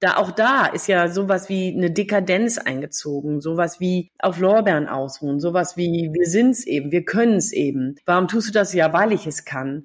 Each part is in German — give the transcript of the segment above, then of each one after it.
da auch da ist ja sowas wie eine Dekadenz eingezogen, sowas wie auf Lorbeeren ausruhen, sowas wie wir sind's eben, wir können's eben. Warum tust du das ja, weil ich es kann?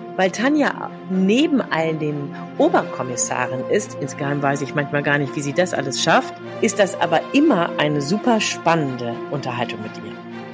Weil Tanja neben all den Oberkommissarin ist, insgeheim weiß ich manchmal gar nicht, wie sie das alles schafft, ist das aber immer eine super spannende Unterhaltung mit ihr.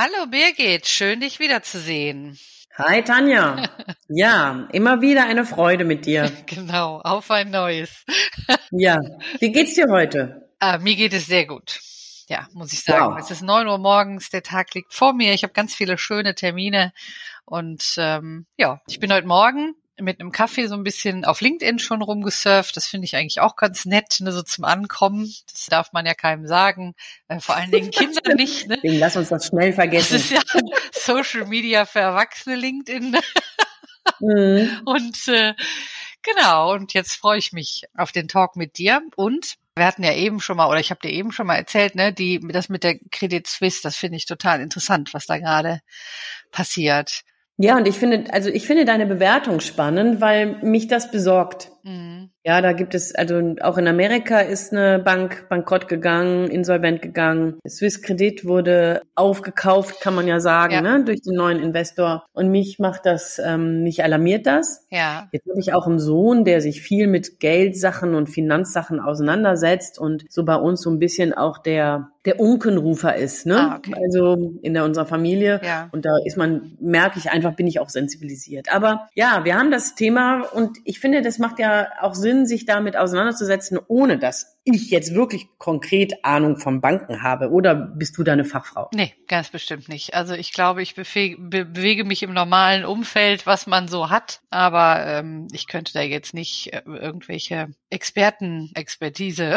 Hallo Birgit, schön dich wiederzusehen. Hi Tanja. Ja, immer wieder eine Freude mit dir. Genau, auf ein neues. Ja, wie geht's dir heute? Ah, mir geht es sehr gut. Ja, muss ich sagen. Wow. Es ist neun Uhr morgens, der Tag liegt vor mir. Ich habe ganz viele schöne Termine und ähm, ja, ich bin heute Morgen mit einem Kaffee so ein bisschen auf LinkedIn schon rumgesurft. Das finde ich eigentlich auch ganz nett, ne, so zum Ankommen. Das darf man ja keinem sagen, äh, vor allen Dingen Kindern nicht. Ne? Lass uns das schnell vergessen. Das ist ja Social Media für Erwachsene LinkedIn. mhm. Und äh, genau, und jetzt freue ich mich auf den Talk mit dir. Und wir hatten ja eben schon mal, oder ich habe dir eben schon mal erzählt, ne, die, das mit der Credit Suisse, das finde ich total interessant, was da gerade passiert. Ja, und ich finde, also ich finde deine Bewertung spannend, weil mich das besorgt. Mhm. Ja, da gibt es, also auch in Amerika ist eine Bank bankrott gegangen, insolvent gegangen. Swiss Credit wurde aufgekauft, kann man ja sagen, ja. Ne, durch den neuen Investor. Und mich macht das, ähm, mich alarmiert das. Ja. Jetzt habe ich auch einen Sohn, der sich viel mit Geldsachen und Finanzsachen auseinandersetzt und so bei uns so ein bisschen auch der der Unkenrufer ist, ne? Ah, okay. Also in der, unserer Familie. Ja. Und da ist man, merke ich einfach, bin ich auch sensibilisiert. Aber ja, wir haben das Thema und ich finde, das macht ja auch Sinn, sich damit auseinanderzusetzen, ohne dass ich jetzt wirklich konkret Ahnung vom Banken habe? Oder bist du da eine Fachfrau? Nee, ganz bestimmt nicht. Also ich glaube, ich bewege, bewege mich im normalen Umfeld, was man so hat. Aber ähm, ich könnte da jetzt nicht äh, irgendwelche Experten, Expertise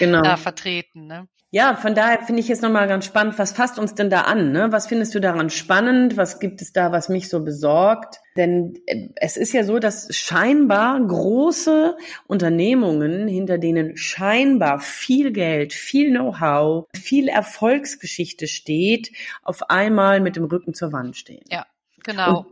genau. da vertreten. Ne? Ja, von daher finde ich jetzt nochmal ganz spannend, was fasst uns denn da an? Ne? Was findest du daran spannend? Was gibt es da, was mich so besorgt? Denn äh, es ist ja so, dass scheinbar große Unternehmungen, hinter denen scheinbar viel Geld, viel Know-how, viel Erfolgsgeschichte steht, auf einmal mit dem Rücken zur Wand stehen. Ja, genau. Und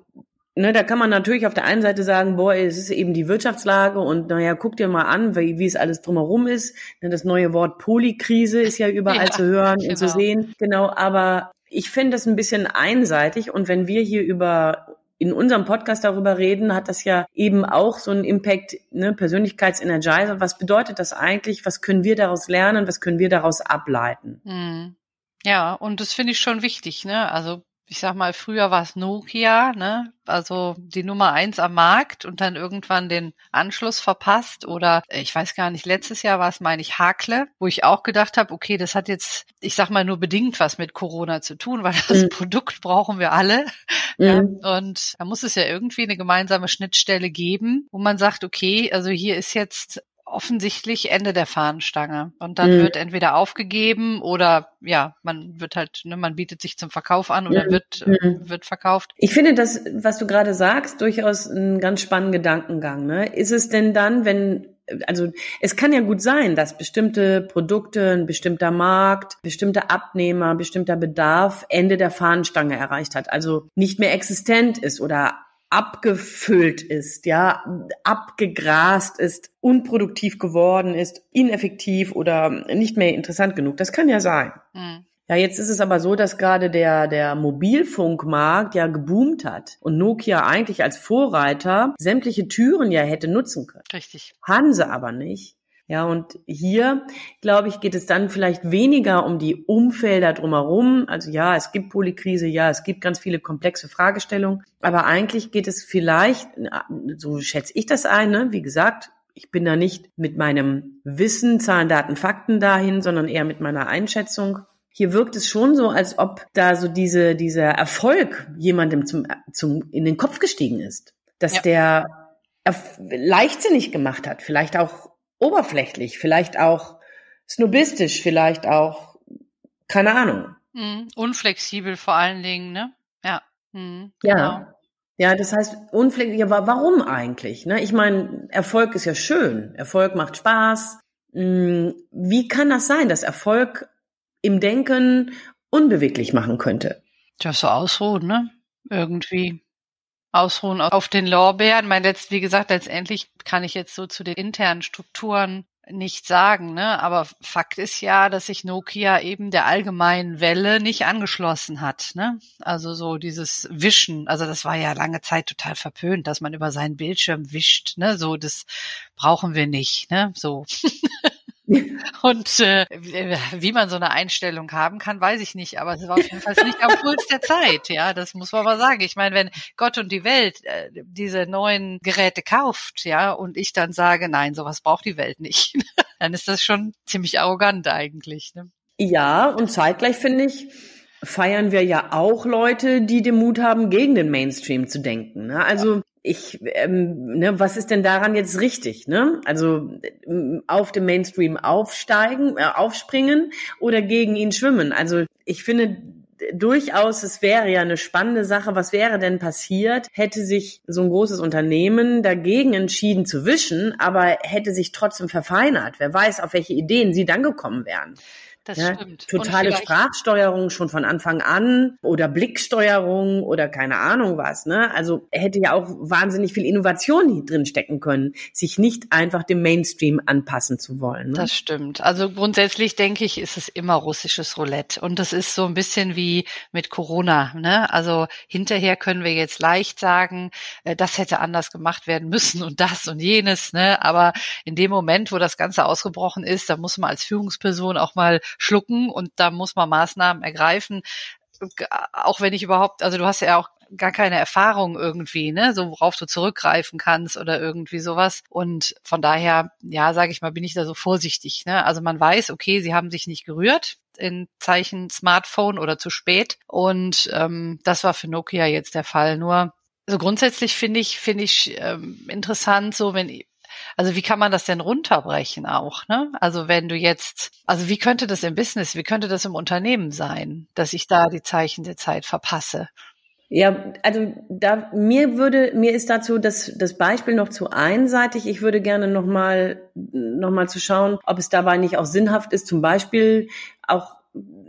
ne, da kann man natürlich auf der einen Seite sagen, boah, es ist eben die Wirtschaftslage und naja, guck dir mal an, wie, wie es alles drumherum ist. Ne, das neue Wort Polikrise ist ja überall ja, zu hören genau. und zu genau. sehen. Genau, aber ich finde das ein bisschen einseitig und wenn wir hier über in unserem Podcast darüber reden, hat das ja eben auch so einen Impact, ne, Persönlichkeitsenergizer. Was bedeutet das eigentlich? Was können wir daraus lernen? Was können wir daraus ableiten? Hm. Ja, und das finde ich schon wichtig, ne? Also ich sag mal, früher war es Nokia, ne? Also die Nummer eins am Markt und dann irgendwann den Anschluss verpasst. Oder ich weiß gar nicht, letztes Jahr war es, meine ich, Hakle, wo ich auch gedacht habe, okay, das hat jetzt, ich sag mal, nur bedingt was mit Corona zu tun, weil das mhm. Produkt brauchen wir alle. Mhm. Ja, und da muss es ja irgendwie eine gemeinsame Schnittstelle geben, wo man sagt, okay, also hier ist jetzt offensichtlich Ende der Fahnenstange. Und dann mhm. wird entweder aufgegeben oder ja, man wird halt, ne, man bietet sich zum Verkauf an oder mhm. wird, mhm. wird verkauft. Ich finde das, was du gerade sagst, durchaus einen ganz spannenden Gedankengang. Ne? Ist es denn dann, wenn also es kann ja gut sein, dass bestimmte Produkte, ein bestimmter Markt, bestimmter Abnehmer, bestimmter Bedarf Ende der Fahnenstange erreicht hat, also nicht mehr existent ist oder abgefüllt ist, ja, abgegrast ist, unproduktiv geworden ist, ineffektiv oder nicht mehr interessant genug. Das kann ja sein. Mhm. Ja, jetzt ist es aber so, dass gerade der, der Mobilfunkmarkt ja geboomt hat und Nokia eigentlich als Vorreiter sämtliche Türen ja hätte nutzen können. Richtig. Haben sie aber nicht Ja, und hier, glaube ich, geht es dann vielleicht weniger um die Umfelder drumherum. Also ja, es gibt Polykrise, ja, es gibt ganz viele komplexe Fragestellungen. Aber eigentlich geht es vielleicht, so schätze ich das ein, ne? wie gesagt, ich bin da nicht mit meinem Wissen, Zahlen, Daten, Fakten dahin, sondern eher mit meiner Einschätzung. Hier wirkt es schon so, als ob da so diese, dieser Erfolg jemandem zum, zum, in den Kopf gestiegen ist. Dass ja. der leichtsinnig gemacht hat, vielleicht auch oberflächlich, vielleicht auch snobistisch, vielleicht auch, keine Ahnung. Mhm. Unflexibel vor allen Dingen, ne? Ja. Mhm, ja. Genau. Ja, das heißt, unflexibel, ja, warum eigentlich? Ne? Ich meine, Erfolg ist ja schön. Erfolg macht Spaß. Hm, wie kann das sein, dass Erfolg im Denken unbeweglich machen könnte? Ja, so ausruhen, ne? Irgendwie ausruhen auf den Lorbeeren. Mein letzt, wie gesagt, letztendlich kann ich jetzt so zu den internen Strukturen nicht sagen, ne? Aber Fakt ist ja, dass sich Nokia eben der allgemeinen Welle nicht angeschlossen hat, ne? Also so dieses Wischen, also das war ja lange Zeit total verpönt, dass man über seinen Bildschirm wischt, ne? So, das brauchen wir nicht, ne? So. Und äh, wie man so eine Einstellung haben kann, weiß ich nicht. Aber es war auf jeden Fall nicht am Puls der Zeit. Ja, das muss man mal sagen. Ich meine, wenn Gott und die Welt äh, diese neuen Geräte kauft, ja, und ich dann sage, nein, sowas braucht die Welt nicht, dann ist das schon ziemlich arrogant eigentlich. Ne? Ja, und zeitgleich finde ich, feiern wir ja auch Leute, die den Mut haben, gegen den Mainstream zu denken. Ne? Also ich, ähm, ne, was ist denn daran jetzt richtig? Ne? Also ähm, auf dem Mainstream aufsteigen, äh, aufspringen oder gegen ihn schwimmen? Also ich finde durchaus, es wäre ja eine spannende Sache. Was wäre denn passiert, hätte sich so ein großes Unternehmen dagegen entschieden zu wischen, aber hätte sich trotzdem verfeinert? Wer weiß, auf welche Ideen sie dann gekommen wären. Das ja, stimmt. Totale Sprachsteuerung schon von Anfang an oder Blicksteuerung oder keine Ahnung was. Ne? Also hätte ja auch wahnsinnig viel Innovation drin stecken können, sich nicht einfach dem Mainstream anpassen zu wollen. Ne? Das stimmt. Also grundsätzlich denke ich, ist es immer russisches Roulette. Und das ist so ein bisschen wie mit Corona. Ne? Also hinterher können wir jetzt leicht sagen, äh, das hätte anders gemacht werden müssen und das und jenes. Ne? Aber in dem Moment, wo das Ganze ausgebrochen ist, da muss man als Führungsperson auch mal schlucken und da muss man Maßnahmen ergreifen. Auch wenn ich überhaupt, also du hast ja auch gar keine Erfahrung irgendwie, ne, so worauf du zurückgreifen kannst oder irgendwie sowas. Und von daher, ja, sage ich mal, bin ich da so vorsichtig. Ne? Also man weiß, okay, sie haben sich nicht gerührt in Zeichen Smartphone oder zu spät. Und ähm, das war für Nokia jetzt der Fall. Nur also grundsätzlich finde ich finde ich ähm, interessant, so wenn also wie kann man das denn runterbrechen auch? Ne? Also wenn du jetzt, also wie könnte das im Business, wie könnte das im Unternehmen sein, dass ich da die Zeichen der Zeit verpasse? Ja, also da mir würde mir ist dazu das das Beispiel noch zu einseitig. Ich würde gerne noch mal noch mal zu schauen, ob es dabei nicht auch sinnhaft ist, zum Beispiel auch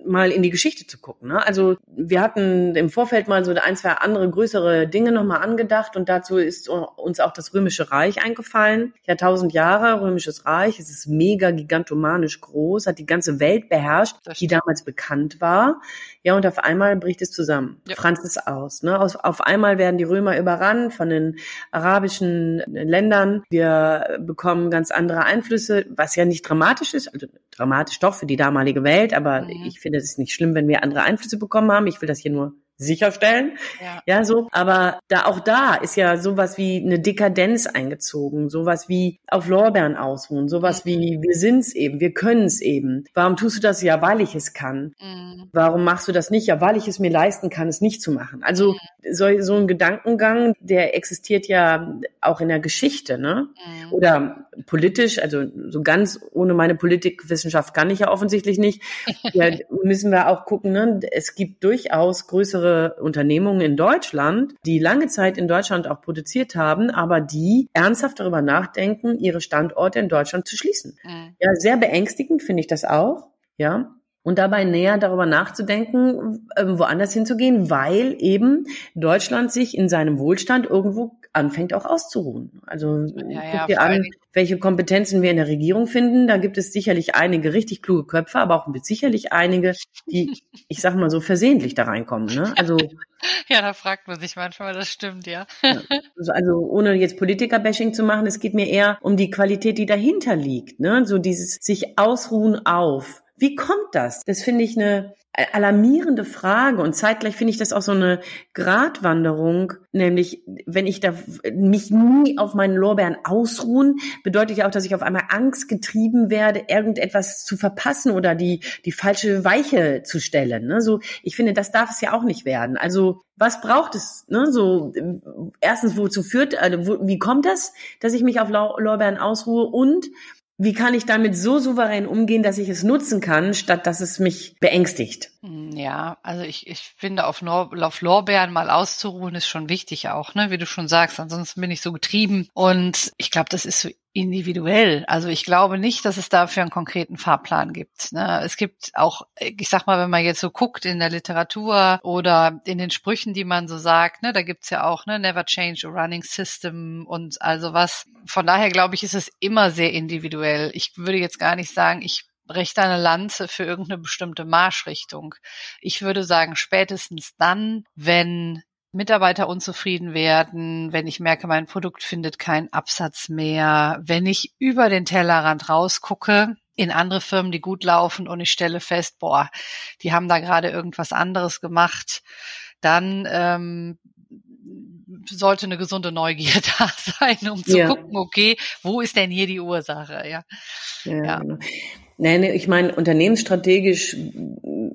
mal in die Geschichte zu gucken. Ne? Also wir hatten im Vorfeld mal so ein, zwei andere größere Dinge nochmal angedacht und dazu ist uns auch das Römische Reich eingefallen. Ja, tausend Jahre Römisches Reich, es ist mega gigantomanisch groß, hat die ganze Welt beherrscht, die damals bekannt war. Ja, und auf einmal bricht es zusammen, ja. franzt es aus. Ne? Auf, auf einmal werden die Römer überrannt von den arabischen Ländern. Wir bekommen ganz andere Einflüsse, was ja nicht dramatisch ist, also dramatisch doch für die damalige Welt, aber mhm. ich finde es nicht schlimm, wenn wir andere Einflüsse bekommen haben. Ich will das hier nur sicherstellen. Ja. ja, so. Aber da auch da ist ja sowas wie eine Dekadenz eingezogen, sowas wie auf Lorbeeren ausruhen, sowas mhm. wie wir sind's eben, wir können's eben. Warum tust du das ja, weil ich es kann? Mhm. Warum machst du das nicht? Ja, weil ich es mir leisten kann, es nicht zu machen. Also mhm. so, so ein Gedankengang, der existiert ja auch in der Geschichte, ne? Mhm. Oder politisch, also so ganz ohne meine Politikwissenschaft kann ich ja offensichtlich nicht. ja, müssen wir auch gucken, ne? Es gibt durchaus größere andere Unternehmungen in Deutschland, die lange Zeit in Deutschland auch produziert haben, aber die ernsthaft darüber nachdenken, ihre Standorte in Deutschland zu schließen. Mhm. Ja, sehr beängstigend finde ich das auch. Ja, und dabei näher darüber nachzudenken, ähm, woanders hinzugehen, weil eben Deutschland sich in seinem Wohlstand irgendwo anfängt auch auszuruhen. Also ja, guck dir an, welche Kompetenzen wir in der Regierung finden. Da gibt es sicherlich einige richtig kluge Köpfe, aber auch sicherlich einige, die, ich sag mal so, versehentlich da reinkommen. Ne? Also ja, da fragt man sich manchmal, das stimmt, ja. also, also ohne jetzt Politiker-Bashing zu machen, es geht mir eher um die Qualität, die dahinter liegt. Ne? So dieses sich ausruhen auf. Wie kommt das? Das finde ich eine alarmierende Frage und zeitgleich finde ich das auch so eine Gratwanderung, nämlich wenn ich da mich nie auf meinen Lorbeeren ausruhen, bedeutet ja auch, dass ich auf einmal Angst getrieben werde, irgendetwas zu verpassen oder die die falsche Weiche zu stellen. Ne? So, ich finde, das darf es ja auch nicht werden. Also was braucht es? Ne? So erstens, wozu führt? Also, wo, wie kommt das, dass ich mich auf Lorbeeren ausruhe und wie kann ich damit so souverän umgehen, dass ich es nutzen kann, statt dass es mich beängstigt? Hm, ja, also ich, ich finde, auf, Nor auf Lorbeeren mal auszuruhen ist schon wichtig auch, ne? wie du schon sagst. Ansonsten bin ich so getrieben. Und ich glaube, das ist so individuell. Also ich glaube nicht, dass es dafür einen konkreten Fahrplan gibt. Ne? Es gibt auch, ich sag mal, wenn man jetzt so guckt in der Literatur oder in den Sprüchen, die man so sagt, ne, da gibt's ja auch, ne, never change a running system und also was. Von daher glaube ich, ist es immer sehr individuell. Ich würde jetzt gar nicht sagen, ich breche eine Lanze für irgendeine bestimmte Marschrichtung. Ich würde sagen, spätestens dann, wenn Mitarbeiter unzufrieden werden, wenn ich merke, mein Produkt findet keinen Absatz mehr, wenn ich über den Tellerrand rausgucke in andere Firmen, die gut laufen und ich stelle fest, boah, die haben da gerade irgendwas anderes gemacht, dann ähm, sollte eine gesunde Neugier da sein, um zu ja. gucken, okay, wo ist denn hier die Ursache? Ja. ja. ja. Nee, nee, ich meine, unternehmensstrategisch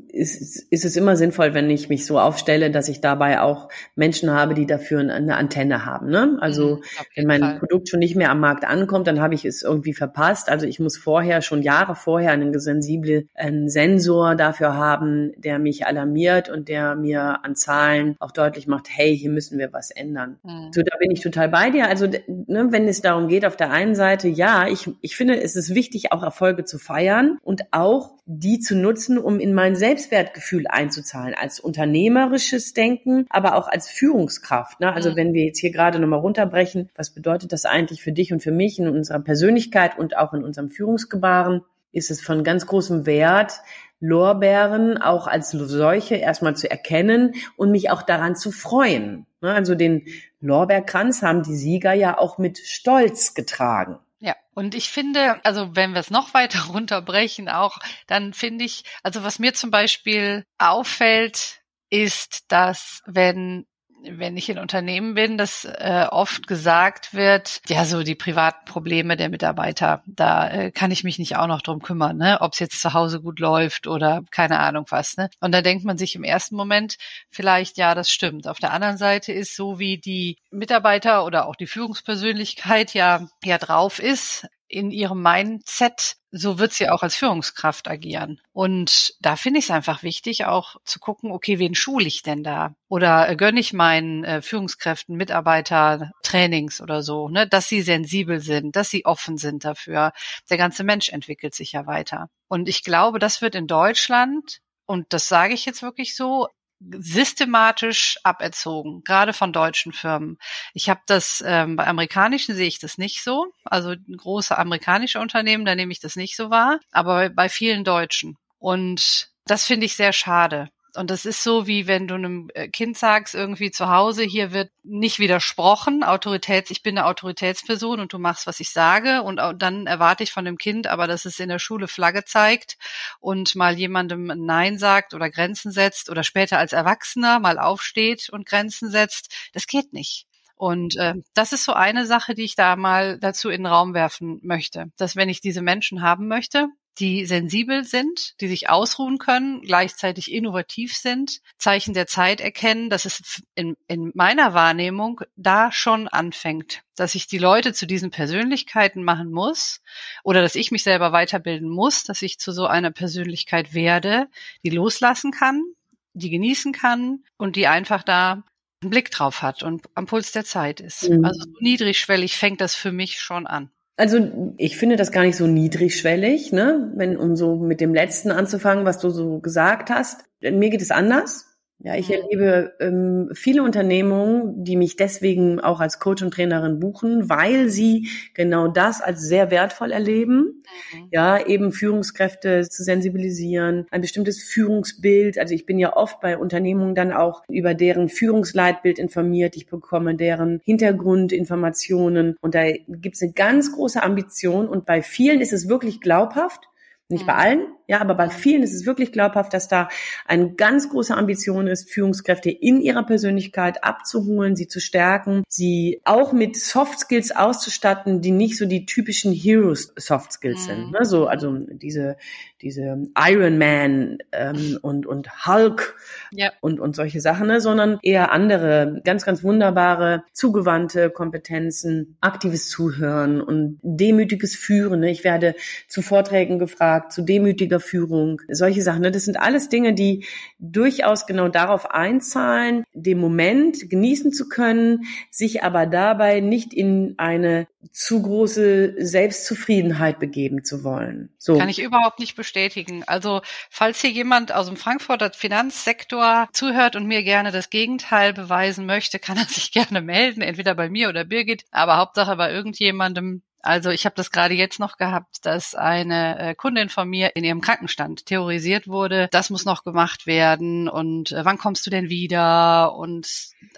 ist, ist es immer sinnvoll, wenn ich mich so aufstelle, dass ich dabei auch Menschen habe, die dafür eine Antenne haben. Ne? Also mhm, wenn mein Fall. Produkt schon nicht mehr am Markt ankommt, dann habe ich es irgendwie verpasst. Also ich muss vorher, schon Jahre vorher, einen sensiblen einen Sensor dafür haben, der mich alarmiert und der mir an Zahlen auch deutlich macht, hey, hier müssen wir was ändern. Mhm. So, da bin ich total bei dir. Also ne, wenn es darum geht, auf der einen Seite, ja, ich, ich finde, es ist wichtig, auch Erfolge zu feiern und auch die zu nutzen, um in mein Selbstwertgefühl einzuzahlen, als unternehmerisches Denken, aber auch als Führungskraft. Ne? Also mhm. wenn wir jetzt hier gerade nochmal runterbrechen, was bedeutet das eigentlich für dich und für mich in unserer Persönlichkeit und auch in unserem Führungsgebaren? Ist es von ganz großem Wert, Lorbeeren auch als solche erstmal zu erkennen und mich auch daran zu freuen. Ne? Also den Lorbeerkranz haben die Sieger ja auch mit Stolz getragen. Ja, und ich finde, also wenn wir es noch weiter runterbrechen, auch, dann finde ich, also was mir zum Beispiel auffällt, ist, dass wenn wenn ich in Unternehmen bin, dass äh, oft gesagt wird, ja, so die privaten Probleme der Mitarbeiter, da äh, kann ich mich nicht auch noch drum kümmern, ne? ob es jetzt zu Hause gut läuft oder keine Ahnung was. Ne? Und da denkt man sich im ersten Moment vielleicht, ja, das stimmt. Auf der anderen Seite ist so, wie die Mitarbeiter oder auch die Führungspersönlichkeit ja, ja drauf ist, in ihrem Mindset, so wird sie auch als Führungskraft agieren. Und da finde ich es einfach wichtig, auch zu gucken, okay, wen schule ich denn da? Oder gönne ich meinen äh, Führungskräften, Mitarbeiter Trainings oder so, ne, dass sie sensibel sind, dass sie offen sind dafür. Der ganze Mensch entwickelt sich ja weiter. Und ich glaube, das wird in Deutschland und das sage ich jetzt wirklich so, systematisch aberzogen, gerade von deutschen Firmen. Ich habe das ähm, bei amerikanischen sehe ich das nicht so, also große amerikanische Unternehmen, da nehme ich das nicht so wahr, aber bei, bei vielen Deutschen. Und das finde ich sehr schade. Und das ist so, wie wenn du einem äh, Kind sagst, irgendwie zu Hause, hier wird nicht widersprochen, Autoritäts, ich bin eine Autoritätsperson und du machst, was ich sage. Und dann erwarte ich von dem Kind aber, dass es in der Schule Flagge zeigt und mal jemandem Nein sagt oder Grenzen setzt oder später als Erwachsener mal aufsteht und Grenzen setzt. Das geht nicht. Und äh, das ist so eine Sache, die ich da mal dazu in den Raum werfen möchte, dass wenn ich diese Menschen haben möchte, die sensibel sind, die sich ausruhen können, gleichzeitig innovativ sind, Zeichen der Zeit erkennen, dass es in, in meiner Wahrnehmung da schon anfängt, dass ich die Leute zu diesen Persönlichkeiten machen muss oder dass ich mich selber weiterbilden muss, dass ich zu so einer Persönlichkeit werde, die loslassen kann, die genießen kann und die einfach da einen Blick drauf hat und am Puls der Zeit ist. Mhm. Also niedrigschwellig fängt das für mich schon an. Also ich finde das gar nicht so niedrigschwellig, ne? Wenn um so mit dem letzten anzufangen, was du so gesagt hast. Mir geht es anders. Ja, ich erlebe ähm, viele Unternehmungen, die mich deswegen auch als Coach und Trainerin buchen, weil sie genau das als sehr wertvoll erleben. Mhm. Ja, eben Führungskräfte zu sensibilisieren, ein bestimmtes Führungsbild. Also ich bin ja oft bei Unternehmungen dann auch über deren Führungsleitbild informiert. Ich bekomme deren Hintergrundinformationen und da gibt es eine ganz große Ambition und bei vielen ist es wirklich glaubhaft. Nicht bei mhm. allen, ja, aber bei vielen ist es wirklich glaubhaft, dass da eine ganz große Ambition ist, Führungskräfte in ihrer Persönlichkeit abzuholen, sie zu stärken, sie auch mit Soft Skills auszustatten, die nicht so die typischen Heroes Soft Skills mhm. sind. Ne? So, also diese, diese Iron Man ähm, und, und Hulk ja. und, und solche Sachen, ne? sondern eher andere, ganz, ganz wunderbare, zugewandte Kompetenzen, aktives Zuhören und demütiges Führen. Ne? Ich werde zu Vorträgen gefragt, zu demütiger richtiger Führung, solche Sachen. Ne? Das sind alles Dinge, die durchaus genau darauf einzahlen, den Moment genießen zu können, sich aber dabei nicht in eine zu große Selbstzufriedenheit begeben zu wollen. So. Kann ich überhaupt nicht bestätigen. Also falls hier jemand aus dem Frankfurter Finanzsektor zuhört und mir gerne das Gegenteil beweisen möchte, kann er sich gerne melden, entweder bei mir oder Birgit, aber Hauptsache bei irgendjemandem, also ich habe das gerade jetzt noch gehabt, dass eine äh, Kundin von mir in ihrem Krankenstand theorisiert wurde, das muss noch gemacht werden und äh, wann kommst du denn wieder und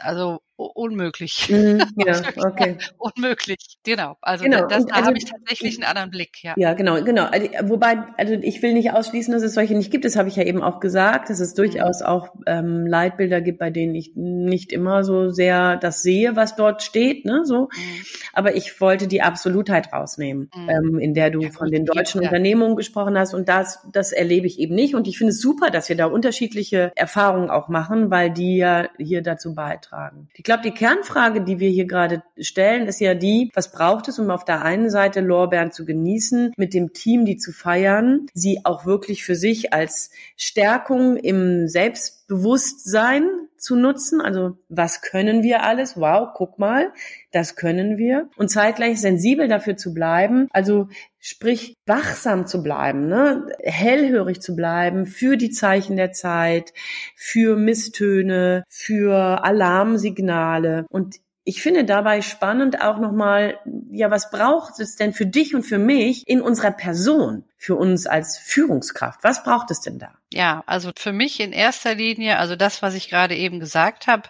also unmöglich. Mhm, ja, okay. unmöglich, genau. Also genau. das, da also, habe ich tatsächlich einen anderen Blick, ja. Ja, genau, genau. Wobei, also ich will nicht ausschließen, dass es solche nicht gibt. Das habe ich ja eben auch gesagt, dass es mhm. durchaus auch ähm, Leitbilder gibt, bei denen ich nicht immer so sehr das sehe, was dort steht, ne? So. Mhm. Aber ich wollte die Absolutheit rausnehmen, mhm. ähm, in der du ja, von den deutschen ja. Unternehmungen gesprochen hast. Und das, das erlebe ich eben nicht. Und ich finde es super, dass wir da unterschiedliche Erfahrungen auch machen, weil die ja hier dazu beitragen. Die glaube, die Kernfrage, die wir hier gerade stellen, ist ja die, was braucht es, um auf der einen Seite Lorbeeren zu genießen, mit dem Team die zu feiern, sie auch wirklich für sich als Stärkung im Selbstbewusstsein zu nutzen. Also was können wir alles? Wow, guck mal, das können wir. Und zeitgleich sensibel dafür zu bleiben. Also sprich wachsam zu bleiben, ne? hellhörig zu bleiben für die Zeichen der Zeit, für Misstöne, für Alarmsignale. Und ich finde dabei spannend auch nochmal, ja, was braucht es denn für dich und für mich in unserer Person, für uns als Führungskraft? Was braucht es denn da? Ja, also für mich in erster Linie, also das, was ich gerade eben gesagt habe,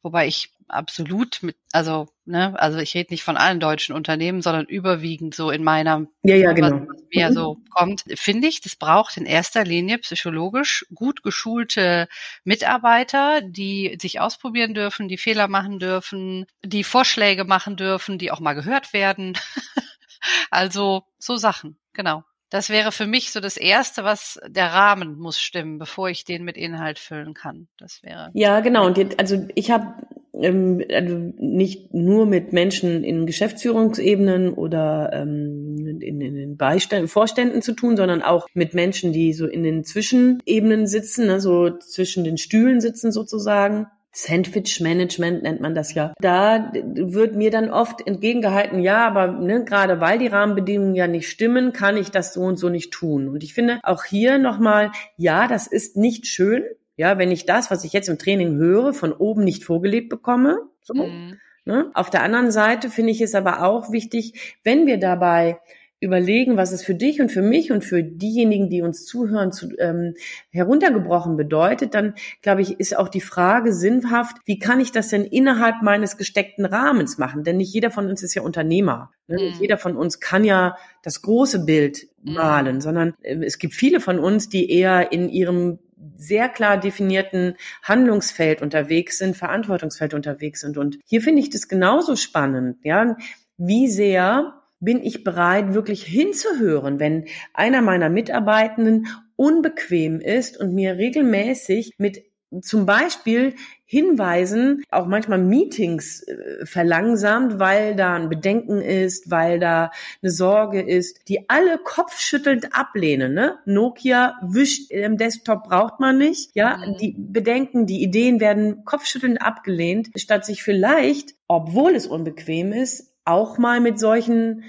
wobei ich absolut mit, also, ne, also ich rede nicht von allen deutschen Unternehmen, sondern überwiegend so in meiner, ja, ja, genau. was mir mhm. so kommt, finde ich, das braucht in erster Linie psychologisch gut geschulte Mitarbeiter, die sich ausprobieren dürfen, die Fehler machen dürfen, die Vorschläge machen dürfen, die auch mal gehört werden. also so Sachen, genau. Das wäre für mich so das Erste, was der Rahmen muss stimmen, bevor ich den mit Inhalt füllen kann. Das wäre. Ja, genau. Und also ich habe ähm, also nicht nur mit Menschen in Geschäftsführungsebenen oder ähm, in, in den Beiständen, Vorständen zu tun, sondern auch mit Menschen, die so in den Zwischenebenen sitzen, ne, so zwischen den Stühlen sitzen sozusagen. Sandwich Management nennt man das ja. Da wird mir dann oft entgegengehalten, ja, aber ne, gerade weil die Rahmenbedingungen ja nicht stimmen, kann ich das so und so nicht tun. Und ich finde auch hier nochmal, ja, das ist nicht schön, ja, wenn ich das, was ich jetzt im Training höre, von oben nicht vorgelebt bekomme. So, mhm. ne? Auf der anderen Seite finde ich es aber auch wichtig, wenn wir dabei überlegen, was es für dich und für mich und für diejenigen, die uns zuhören, zu, ähm, heruntergebrochen bedeutet, dann glaube ich, ist auch die Frage sinnhaft, wie kann ich das denn innerhalb meines gesteckten Rahmens machen? Denn nicht jeder von uns ist ja Unternehmer. Ne? Mhm. Nicht jeder von uns kann ja das große Bild mhm. malen, mhm. sondern äh, es gibt viele von uns, die eher in ihrem sehr klar definierten Handlungsfeld unterwegs sind, Verantwortungsfeld unterwegs sind. Und hier finde ich das genauso spannend, ja. Wie sehr bin ich bereit, wirklich hinzuhören, wenn einer meiner Mitarbeitenden unbequem ist und mir regelmäßig mit zum Beispiel Hinweisen, auch manchmal Meetings äh, verlangsamt, weil da ein Bedenken ist, weil da eine Sorge ist, die alle kopfschüttelnd ablehnen. Ne? Nokia wischt im Desktop braucht man nicht. Ja, mhm. die Bedenken, die Ideen werden kopfschüttelnd abgelehnt, statt sich vielleicht, obwohl es unbequem ist, auch mal mit solchen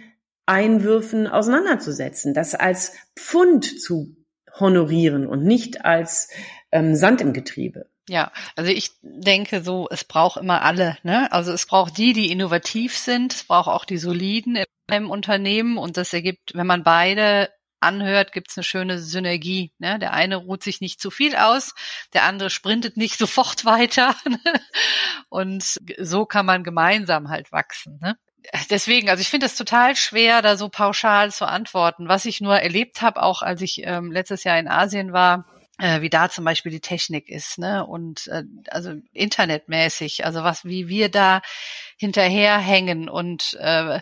Einwürfen auseinanderzusetzen, das als Pfund zu honorieren und nicht als ähm, Sand im Getriebe. Ja, also ich denke so, es braucht immer alle, ne? Also es braucht die, die innovativ sind, es braucht auch die soliden im Unternehmen und das ergibt, wenn man beide anhört, gibt's eine schöne Synergie. Ne? Der eine ruht sich nicht zu viel aus, der andere sprintet nicht sofort weiter. Ne? und so kann man gemeinsam halt wachsen. Ne? Deswegen, also ich finde es total schwer, da so pauschal zu antworten. Was ich nur erlebt habe, auch als ich ähm, letztes Jahr in Asien war, äh, wie da zum Beispiel die Technik ist, ne? Und äh, also internetmäßig, also was, wie wir da hinterherhängen und äh,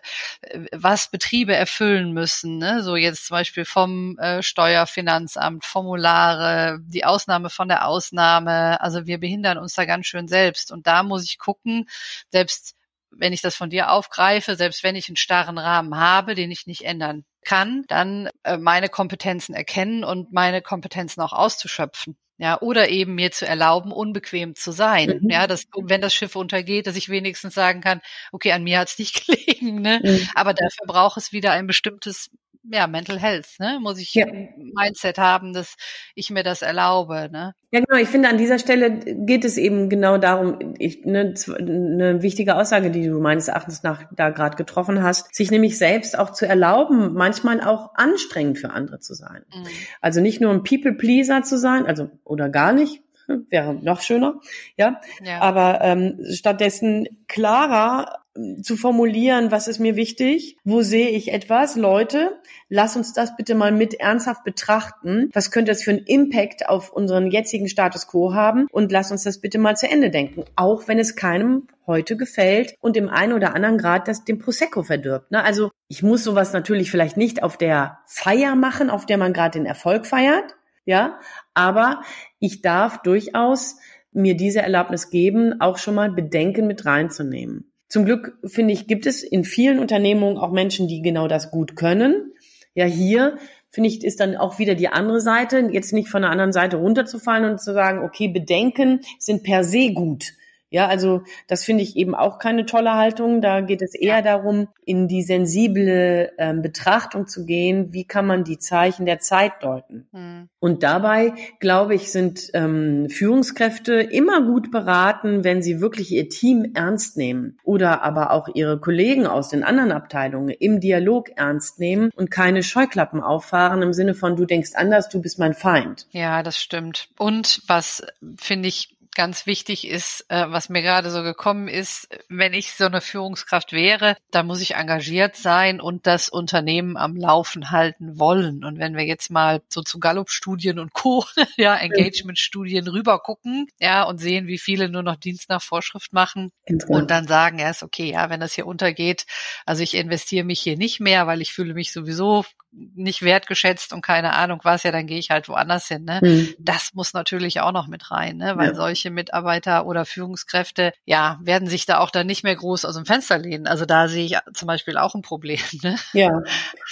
was Betriebe erfüllen müssen, ne? So jetzt zum Beispiel vom äh, Steuerfinanzamt, Formulare, die Ausnahme von der Ausnahme, also wir behindern uns da ganz schön selbst. Und da muss ich gucken, selbst wenn ich das von dir aufgreife, selbst wenn ich einen starren Rahmen habe, den ich nicht ändern kann, dann äh, meine Kompetenzen erkennen und meine Kompetenzen auch auszuschöpfen. Ja, oder eben mir zu erlauben, unbequem zu sein. Mhm. Ja, dass, wenn das Schiff untergeht, dass ich wenigstens sagen kann, okay, an mir hat's nicht gelegen, ne? Mhm. Aber dafür braucht es wieder ein bestimmtes ja, Mental Health, ne? Muss ich ja. ein Mindset haben, dass ich mir das erlaube, ne? Ja, genau. Ich finde, an dieser Stelle geht es eben genau darum, ich, ne, eine wichtige Aussage, die du meines Erachtens nach da gerade getroffen hast, sich nämlich selbst auch zu erlauben, manchmal auch anstrengend für andere zu sein. Mhm. Also nicht nur ein People-Pleaser zu sein, also oder gar nicht, wäre noch schöner, ja. ja. Aber ähm, stattdessen klarer zu formulieren, was ist mir wichtig, wo sehe ich etwas, Leute, lass uns das bitte mal mit ernsthaft betrachten, was könnte das für einen Impact auf unseren jetzigen Status quo haben und lass uns das bitte mal zu Ende denken, auch wenn es keinem heute gefällt und im einen oder anderen Grad das dem Prosecco verdirbt. Ne? Also ich muss sowas natürlich vielleicht nicht auf der Feier machen, auf der man gerade den Erfolg feiert, ja, aber ich darf durchaus mir diese Erlaubnis geben, auch schon mal Bedenken mit reinzunehmen. Zum Glück, finde ich, gibt es in vielen Unternehmungen auch Menschen, die genau das gut können. Ja, hier finde ich, ist dann auch wieder die andere Seite, jetzt nicht von der anderen Seite runterzufallen und zu sagen, okay, Bedenken sind per se gut. Ja, also das finde ich eben auch keine tolle Haltung. Da geht es eher ja. darum, in die sensible ähm, Betrachtung zu gehen, wie kann man die Zeichen der Zeit deuten. Mhm. Und dabei, glaube ich, sind ähm, Führungskräfte immer gut beraten, wenn sie wirklich ihr Team ernst nehmen oder aber auch ihre Kollegen aus den anderen Abteilungen im Dialog ernst nehmen und keine Scheuklappen auffahren im Sinne von, du denkst anders, du bist mein Feind. Ja, das stimmt. Und was finde ich ganz wichtig ist, äh, was mir gerade so gekommen ist, wenn ich so eine Führungskraft wäre, dann muss ich engagiert sein und das Unternehmen am Laufen halten wollen. Und wenn wir jetzt mal so zu Gallup-Studien und Co., ja, Engagement-Studien rüber gucken, ja, und sehen, wie viele nur noch Dienst nach Vorschrift machen und dann sagen, ja, ist okay, ja, wenn das hier untergeht, also ich investiere mich hier nicht mehr, weil ich fühle mich sowieso nicht wertgeschätzt und keine Ahnung was, ja, dann gehe ich halt woanders hin. Ne? Mhm. Das muss natürlich auch noch mit rein, ne? weil ja. solche Mitarbeiter oder Führungskräfte, ja, werden sich da auch dann nicht mehr groß aus dem Fenster lehnen. Also da sehe ich zum Beispiel auch ein Problem. Ne? Ja.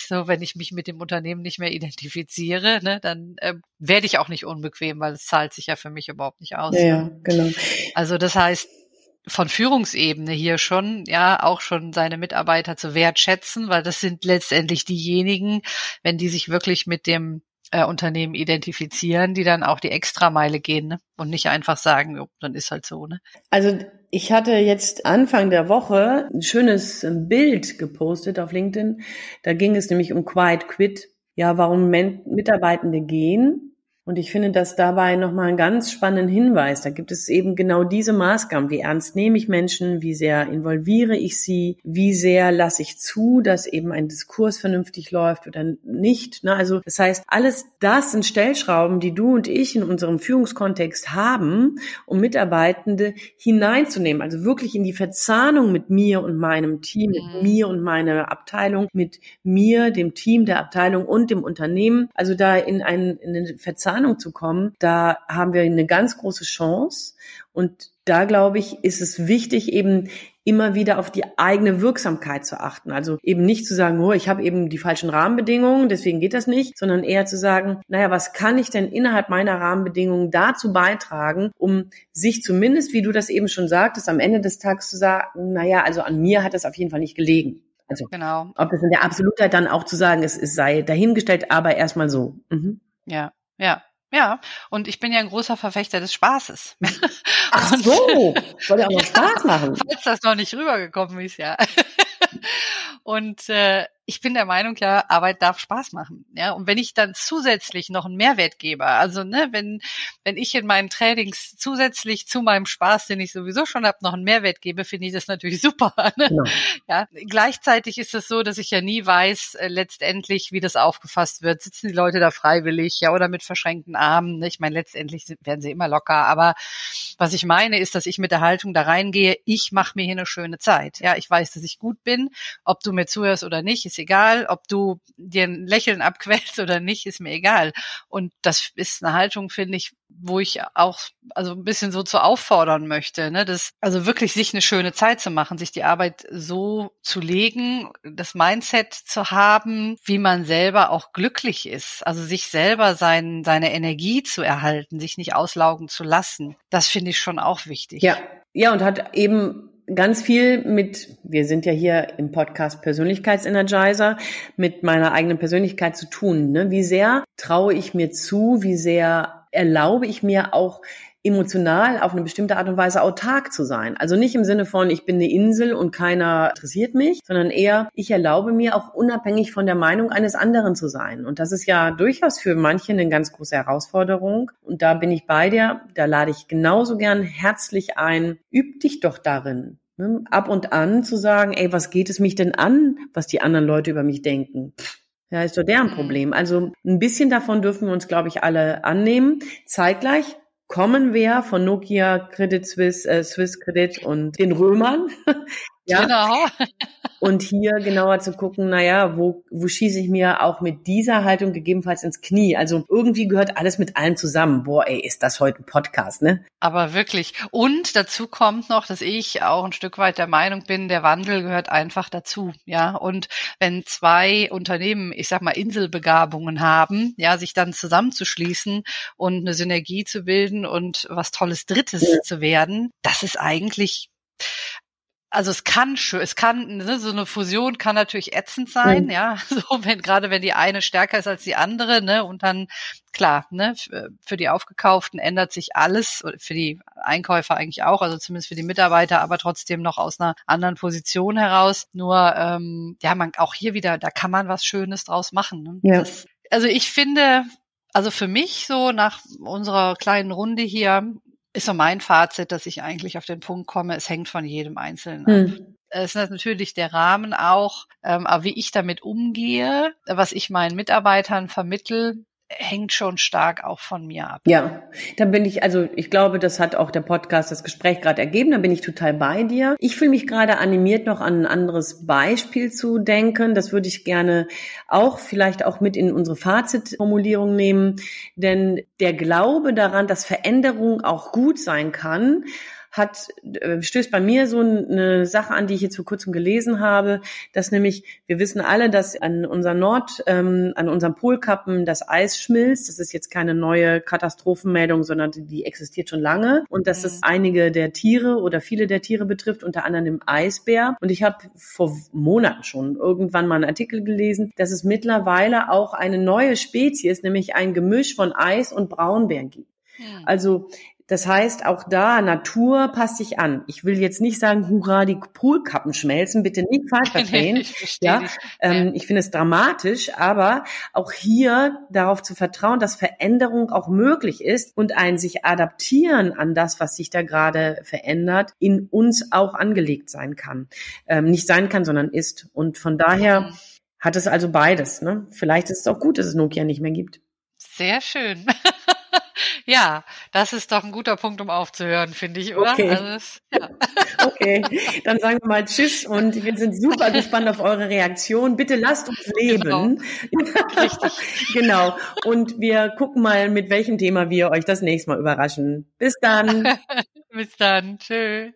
So, wenn ich mich mit dem Unternehmen nicht mehr identifiziere, ne, dann äh, werde ich auch nicht unbequem, weil es zahlt sich ja für mich überhaupt nicht aus. Ja, ne? genau. Also das heißt, von Führungsebene hier schon, ja, auch schon seine Mitarbeiter zu wertschätzen, weil das sind letztendlich diejenigen, wenn die sich wirklich mit dem äh, Unternehmen identifizieren, die dann auch die Extrameile gehen ne? und nicht einfach sagen, oh, dann ist halt so. Ne? Also ich hatte jetzt Anfang der Woche ein schönes Bild gepostet auf LinkedIn. Da ging es nämlich um Quiet Quit. Ja, warum Mitarbeitende gehen und ich finde das dabei nochmal einen ganz spannenden Hinweis. Da gibt es eben genau diese Maßgaben. Wie ernst nehme ich Menschen? Wie sehr involviere ich sie? Wie sehr lasse ich zu, dass eben ein Diskurs vernünftig läuft oder nicht? Ne? Also das heißt, alles das sind Stellschrauben, die du und ich in unserem Führungskontext haben, um Mitarbeitende hineinzunehmen. Also wirklich in die Verzahnung mit mir und meinem Team, mit mhm. mir und meiner Abteilung, mit mir, dem Team der Abteilung und dem Unternehmen. Also da in, einen, in eine Verzahnung Ahnung zu kommen, da haben wir eine ganz große Chance. Und da glaube ich, ist es wichtig, eben immer wieder auf die eigene Wirksamkeit zu achten. Also eben nicht zu sagen, oh, ich habe eben die falschen Rahmenbedingungen, deswegen geht das nicht, sondern eher zu sagen, naja, was kann ich denn innerhalb meiner Rahmenbedingungen dazu beitragen, um sich zumindest, wie du das eben schon sagtest, am Ende des Tages zu sagen, naja, also an mir hat es auf jeden Fall nicht gelegen. Also genau. ob das in der Absolutheit dann auch zu sagen ist, es sei dahingestellt, aber erstmal so. Mhm. Ja, ja. Ja, und ich bin ja ein großer Verfechter des Spaßes. Ach so, soll ja auch noch Spaß machen. Falls das noch nicht rübergekommen ist, ja. Und äh, ich bin der Meinung, ja, Arbeit darf Spaß machen. Ja, und wenn ich dann zusätzlich noch einen Mehrwert gebe, also ne, wenn wenn ich in meinen Trainings zusätzlich zu meinem Spaß, den ich sowieso schon habe, noch einen Mehrwert gebe, finde ich das natürlich super. Ne? Ja. ja. Gleichzeitig ist es so, dass ich ja nie weiß, äh, letztendlich, wie das aufgefasst wird. Sitzen die Leute da freiwillig, ja, oder mit verschränkten Armen? Ne? Ich meine, letztendlich werden sie immer locker. Aber was ich meine, ist, dass ich mit der Haltung da reingehe. Ich mache mir hier eine schöne Zeit. Ja, ich weiß, dass ich gut bin. Ob du mir zuhörst oder nicht, ist egal. Ob du dir ein Lächeln abquälst oder nicht, ist mir egal. Und das ist eine Haltung, finde ich, wo ich auch also ein bisschen so zu auffordern möchte, ne, das also wirklich sich eine schöne Zeit zu machen, sich die Arbeit so zu legen, das Mindset zu haben, wie man selber auch glücklich ist, also sich selber sein, seine Energie zu erhalten, sich nicht auslaugen zu lassen. Das finde ich schon auch wichtig. Ja. Ja, und hat eben ganz viel mit, wir sind ja hier im Podcast Persönlichkeitsenergizer, mit meiner eigenen Persönlichkeit zu tun. Ne? Wie sehr traue ich mir zu, wie sehr erlaube ich mir auch emotional auf eine bestimmte Art und Weise autark zu sein. Also nicht im Sinne von, ich bin eine Insel und keiner interessiert mich, sondern eher, ich erlaube mir auch unabhängig von der Meinung eines anderen zu sein. Und das ist ja durchaus für manche eine ganz große Herausforderung. Und da bin ich bei dir, da lade ich genauso gern herzlich ein, üb dich doch darin. Ne? Ab und an zu sagen, ey, was geht es mich denn an, was die anderen Leute über mich denken? Ja, ist doch deren mhm. Problem. Also ein bisschen davon dürfen wir uns, glaube ich, alle annehmen. Zeitgleich kommen wir von Nokia, Credit Suisse, äh, Swiss Credit und den Römern. ja. Genau. und hier genauer zu gucken, naja, wo, wo schieße ich mir auch mit dieser Haltung gegebenenfalls ins Knie? Also irgendwie gehört alles mit allem zusammen. Boah, ey, ist das heute ein Podcast, ne? Aber wirklich. Und dazu kommt noch, dass ich auch ein Stück weit der Meinung bin, der Wandel gehört einfach dazu, ja. Und wenn zwei Unternehmen, ich sag mal, Inselbegabungen haben, ja, sich dann zusammenzuschließen und eine Synergie zu bilden und was Tolles Drittes ja. zu werden, das ist eigentlich also es kann schön, es kann, ne, so eine Fusion kann natürlich ätzend sein, mhm. ja, so wenn, gerade wenn die eine stärker ist als die andere, ne, und dann, klar, ne, für die Aufgekauften ändert sich alles, für die Einkäufer eigentlich auch, also zumindest für die Mitarbeiter, aber trotzdem noch aus einer anderen Position heraus. Nur, ähm, ja, man, auch hier wieder, da kann man was Schönes draus machen. Ne? Ja. Das, also ich finde, also für mich so nach unserer kleinen Runde hier, ist so mein Fazit, dass ich eigentlich auf den Punkt komme, es hängt von jedem Einzelnen ab. Hm. Es ist natürlich der Rahmen auch, ähm, aber wie ich damit umgehe, was ich meinen Mitarbeitern vermittel, hängt schon stark auch von mir ab. Ja, da bin ich, also ich glaube, das hat auch der Podcast, das Gespräch gerade ergeben, da bin ich total bei dir. Ich fühle mich gerade animiert, noch an ein anderes Beispiel zu denken. Das würde ich gerne auch vielleicht auch mit in unsere Fazitformulierung nehmen. Denn der Glaube daran, dass Veränderung auch gut sein kann, hat, äh, stößt bei mir so eine Sache an, die ich jetzt vor kurzem gelesen habe, dass nämlich, wir wissen alle, dass an unseren Nord, ähm, an unseren Polkappen das Eis schmilzt. Das ist jetzt keine neue Katastrophenmeldung, sondern die, existiert schon lange. Und dass es mhm. einige der Tiere oder viele der Tiere betrifft, unter anderem den Eisbär. Und ich habe vor Monaten schon irgendwann mal einen Artikel gelesen, dass es mittlerweile auch eine neue Spezies, nämlich ein Gemisch von Eis und Braunbären gibt. Also das heißt, auch da, Natur passt sich an. Ich will jetzt nicht sagen, hurra, die Poolkappen schmelzen, bitte nicht falsch verstehen. ich ja, ähm, ich finde es dramatisch, aber auch hier darauf zu vertrauen, dass Veränderung auch möglich ist und ein sich adaptieren an das, was sich da gerade verändert, in uns auch angelegt sein kann. Ähm, nicht sein kann, sondern ist. Und von daher mhm. hat es also beides. Ne? Vielleicht ist es auch gut, dass es Nokia nicht mehr gibt. Sehr schön. Ja, das ist doch ein guter Punkt, um aufzuhören, finde ich, oder? Okay. Also, ja. okay, dann sagen wir mal Tschüss und wir sind super gespannt auf eure Reaktion. Bitte lasst uns leben. Genau. Richtig. genau. Und wir gucken mal, mit welchem Thema wir euch das nächste Mal überraschen. Bis dann. Bis dann. Tschüss.